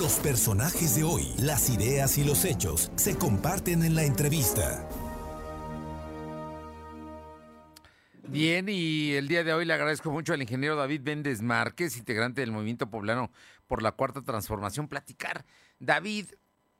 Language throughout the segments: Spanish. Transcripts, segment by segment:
Los personajes de hoy, las ideas y los hechos se comparten en la entrevista. Bien, y el día de hoy le agradezco mucho al ingeniero David Méndez Márquez, integrante del Movimiento Poblano por la Cuarta Transformación, platicar. David,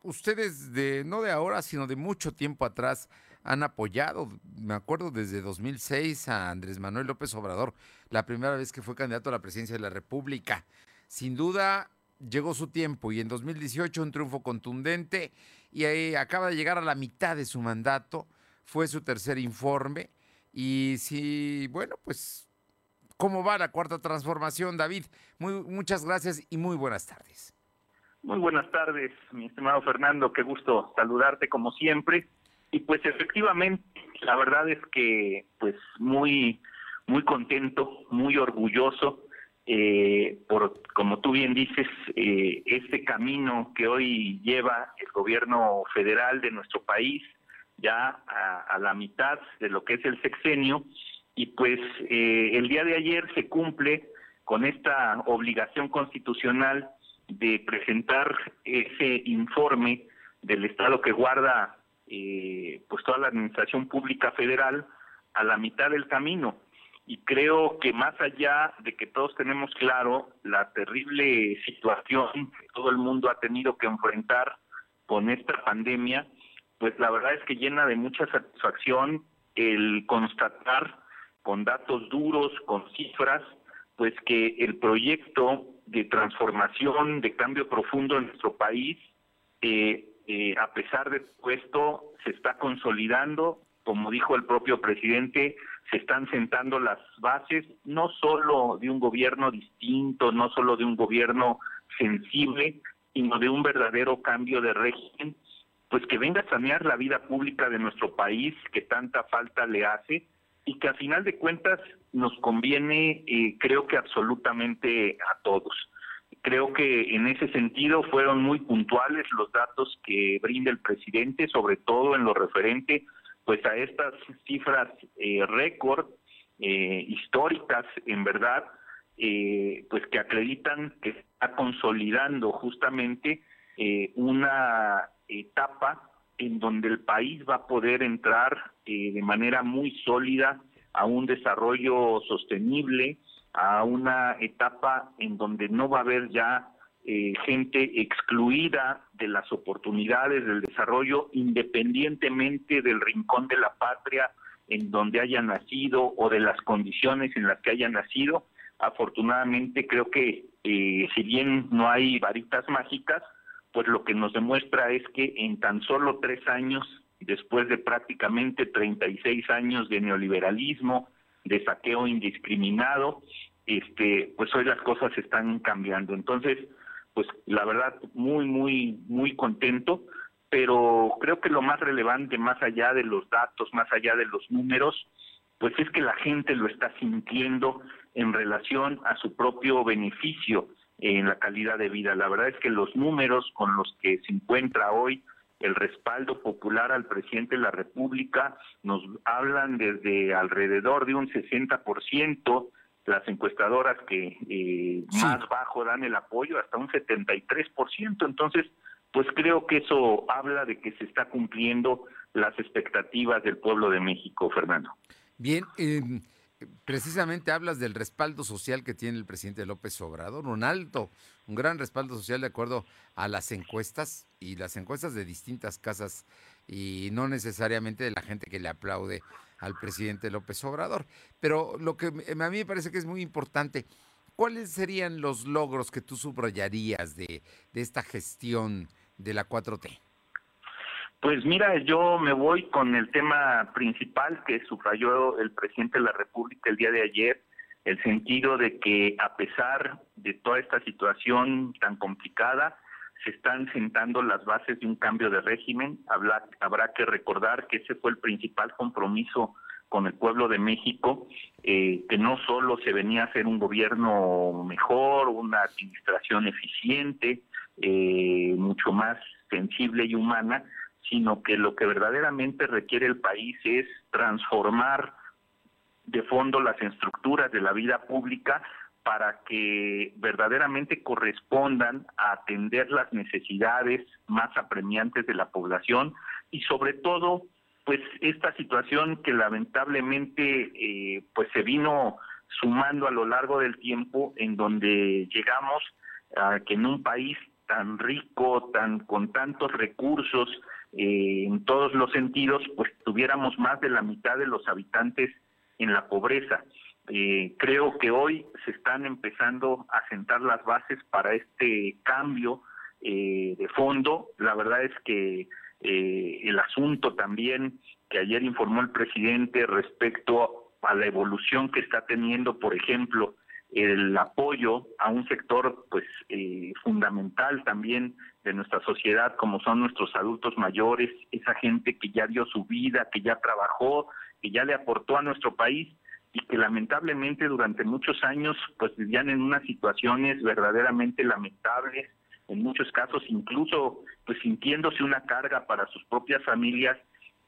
ustedes de no de ahora, sino de mucho tiempo atrás han apoyado, me acuerdo desde 2006 a Andrés Manuel López Obrador, la primera vez que fue candidato a la presidencia de la República. Sin duda llegó su tiempo y en 2018 un triunfo contundente y acaba de llegar a la mitad de su mandato, fue su tercer informe y si, bueno, pues, ¿cómo va la cuarta transformación, David? Muy, muchas gracias y muy buenas tardes. Muy buenas tardes, mi estimado Fernando, qué gusto saludarte como siempre. Y pues efectivamente, la verdad es que pues muy, muy contento, muy orgulloso eh, por, como tú bien dices, eh, este camino que hoy lleva el gobierno federal de nuestro país, ya a, la mitad de lo que es el sexenio y pues eh, el día de ayer se cumple con esta obligación constitucional de presentar ese informe del estado que guarda eh, pues toda la administración pública federal a la mitad del camino y creo que más allá de que todos tenemos claro la terrible situación que todo el mundo ha tenido que enfrentar con esta pandemia pues la verdad es que llena de mucha satisfacción el constatar con datos duros, con cifras, pues que el proyecto de transformación, de cambio profundo en nuestro país, eh, eh, a pesar de todo esto, se está consolidando, como dijo el propio presidente, se están sentando las bases no solo de un gobierno distinto, no solo de un gobierno sensible, sino de un verdadero cambio de régimen pues que venga a sanear la vida pública de nuestro país que tanta falta le hace y que a final de cuentas nos conviene, eh, creo que absolutamente a todos. Creo que en ese sentido fueron muy puntuales los datos que brinda el presidente, sobre todo en lo referente pues a estas cifras eh, récord eh, históricas, en verdad, pues que acreditan que está consolidando justamente una etapa en donde el país va a poder entrar eh, de manera muy sólida a un desarrollo sostenible, a una etapa en donde no va a haber ya eh, gente excluida de las oportunidades del desarrollo, independientemente del rincón de la patria en donde haya nacido o de las condiciones en las que haya nacido. Afortunadamente creo que eh, si bien no hay varitas mágicas, pues lo que nos demuestra es que en tan solo tres años, después de prácticamente 36 años de neoliberalismo, de saqueo indiscriminado, este, pues hoy las cosas están cambiando. Entonces, pues la verdad, muy, muy, muy contento, pero creo que lo más relevante, más allá de los datos, más allá de los números, pues es que la gente lo está sintiendo en relación a su propio beneficio en la calidad de vida. La verdad es que los números con los que se encuentra hoy el respaldo popular al presidente de la República nos hablan desde alrededor de un 60%, las encuestadoras que eh, más bajo dan el apoyo hasta un 73%. Entonces, pues creo que eso habla de que se está cumpliendo las expectativas del pueblo de México, Fernando. Bien, eh, precisamente hablas del respaldo social que tiene el presidente López Obrador, un alto, un gran respaldo social de acuerdo a las encuestas y las encuestas de distintas casas y no necesariamente de la gente que le aplaude al presidente López Obrador. Pero lo que a mí me parece que es muy importante, ¿cuáles serían los logros que tú subrayarías de, de esta gestión de la 4T? Pues mira, yo me voy con el tema principal que subrayó el presidente de la República el día de ayer, el sentido de que a pesar de toda esta situación tan complicada, se están sentando las bases de un cambio de régimen. Habrá, habrá que recordar que ese fue el principal compromiso con el pueblo de México, eh, que no solo se venía a hacer un gobierno mejor, una administración eficiente, eh, mucho más sensible y humana, sino que lo que verdaderamente requiere el país es transformar de fondo las estructuras de la vida pública para que verdaderamente correspondan a atender las necesidades más apremiantes de la población y sobre todo pues esta situación que lamentablemente eh, pues se vino sumando a lo largo del tiempo en donde llegamos a que en un país tan rico, tan con tantos recursos eh, en todos los sentidos, pues tuviéramos más de la mitad de los habitantes en la pobreza. Eh, creo que hoy se están empezando a sentar las bases para este cambio eh, de fondo. La verdad es que eh, el asunto también que ayer informó el presidente respecto a la evolución que está teniendo, por ejemplo, el apoyo a un sector pues eh, fundamental también de nuestra sociedad como son nuestros adultos mayores, esa gente que ya dio su vida, que ya trabajó, que ya le aportó a nuestro país y que lamentablemente durante muchos años pues vivían en unas situaciones verdaderamente lamentables, en muchos casos incluso pues sintiéndose una carga para sus propias familias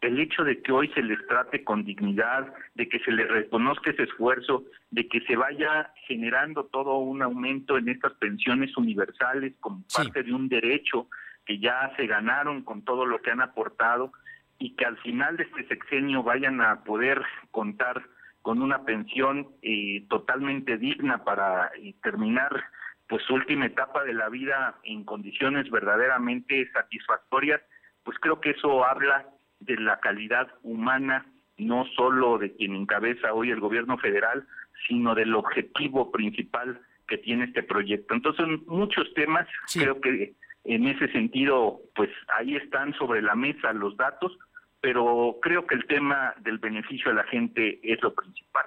el hecho de que hoy se les trate con dignidad, de que se les reconozca ese esfuerzo, de que se vaya generando todo un aumento en estas pensiones universales como parte de un derecho que ya se ganaron con todo lo que han aportado y que al final de este sexenio vayan a poder contar con una pensión eh, totalmente digna para eh, terminar pues su última etapa de la vida en condiciones verdaderamente satisfactorias, pues creo que eso habla de la calidad humana, no solo de quien encabeza hoy el gobierno federal, sino del objetivo principal que tiene este proyecto. Entonces, muchos temas, creo que en ese sentido, pues ahí están sobre la mesa los datos, pero creo que el tema del beneficio a la gente es lo principal.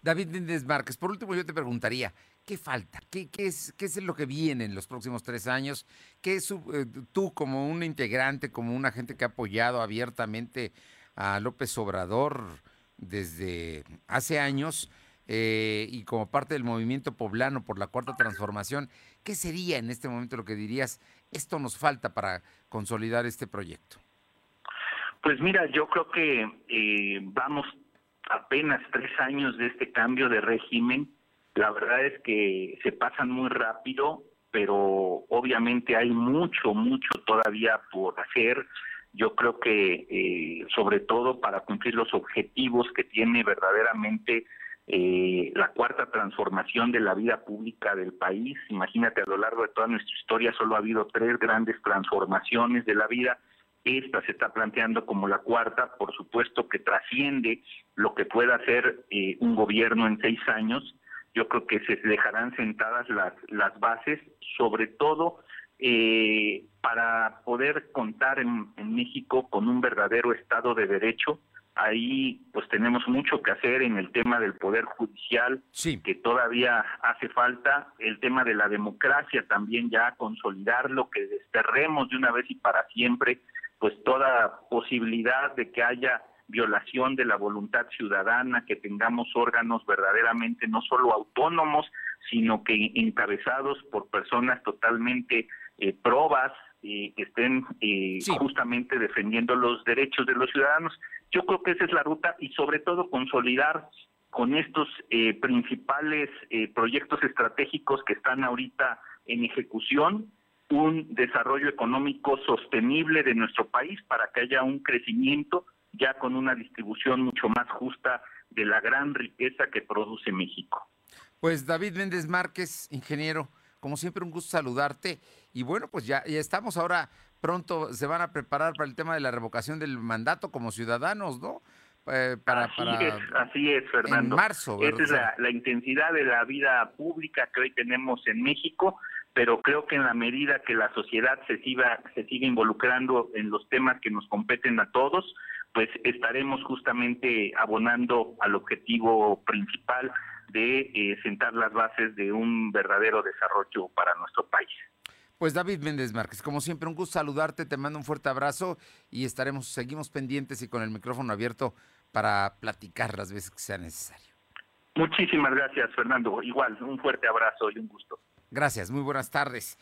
David Méndez Márquez, por último yo te preguntaría, ¿qué falta? ¿Qué, qué, es, ¿Qué es lo que viene en los próximos tres años? ¿Qué es eh, tú como un integrante, como una gente que ha apoyado abiertamente a López Obrador desde hace años eh, y como parte del movimiento poblano por la Cuarta Transformación, ¿qué sería en este momento lo que dirías, esto nos falta para consolidar este proyecto? Pues mira, yo creo que eh, vamos apenas tres años de este cambio de régimen. La verdad es que se pasan muy rápido, pero obviamente hay mucho, mucho todavía por hacer. Yo creo que eh, sobre todo para cumplir los objetivos que tiene verdaderamente eh, la cuarta transformación de la vida pública del país. Imagínate, a lo largo de toda nuestra historia solo ha habido tres grandes transformaciones de la vida esta se está planteando como la cuarta, por supuesto que trasciende lo que pueda hacer eh, un gobierno en seis años. Yo creo que se dejarán sentadas las, las bases, sobre todo eh, para poder contar en, México con un verdadero Estado de Derecho. Ahí pues tenemos mucho que hacer en el tema del Poder Judicial, que todavía hace falta, el tema de la democracia también ya consolidarlo, que desterremos de una vez y para siempre pues toda posibilidad de que haya violación de la voluntad ciudadana, que tengamos órganos verdaderamente no solo autónomos, sino que encabezados por personas totalmente eh, probas, y que estén eh, justamente defendiendo los derechos de los ciudadanos. Yo creo que esa es la ruta y sobre todo consolidar con estos eh, principales eh, proyectos estratégicos que están ahorita en ejecución, un desarrollo económico sostenible de nuestro país para que haya un crecimiento ya con una distribución mucho más justa de la gran riqueza que produce México. Pues David Méndez Márquez, ingeniero, como siempre un gusto saludarte y bueno, pues ya, ya estamos ahora pronto se van a preparar para el tema de la revocación del mandato como ciudadanos, ¿no? Eh, para, así, Es, así es, Fernando. En marzo, Esa es la, la, intensidad de la vida pública que hoy tenemos en México pero creo que en la medida que la sociedad se siga, se siga involucrando en los temas que nos competen a todos, pues estaremos justamente abonando al objetivo principal de eh, sentar las bases de un verdadero desarrollo para nuestro país. Pues David Méndez Márquez, como siempre, un gusto saludarte, te mando un fuerte abrazo y estaremos, seguimos pendientes y con el micrófono abierto para platicar las veces que sea necesario. Muchísimas gracias, Fernando. Igual, un fuerte abrazo y un gusto. Gracias, muy buenas tardes.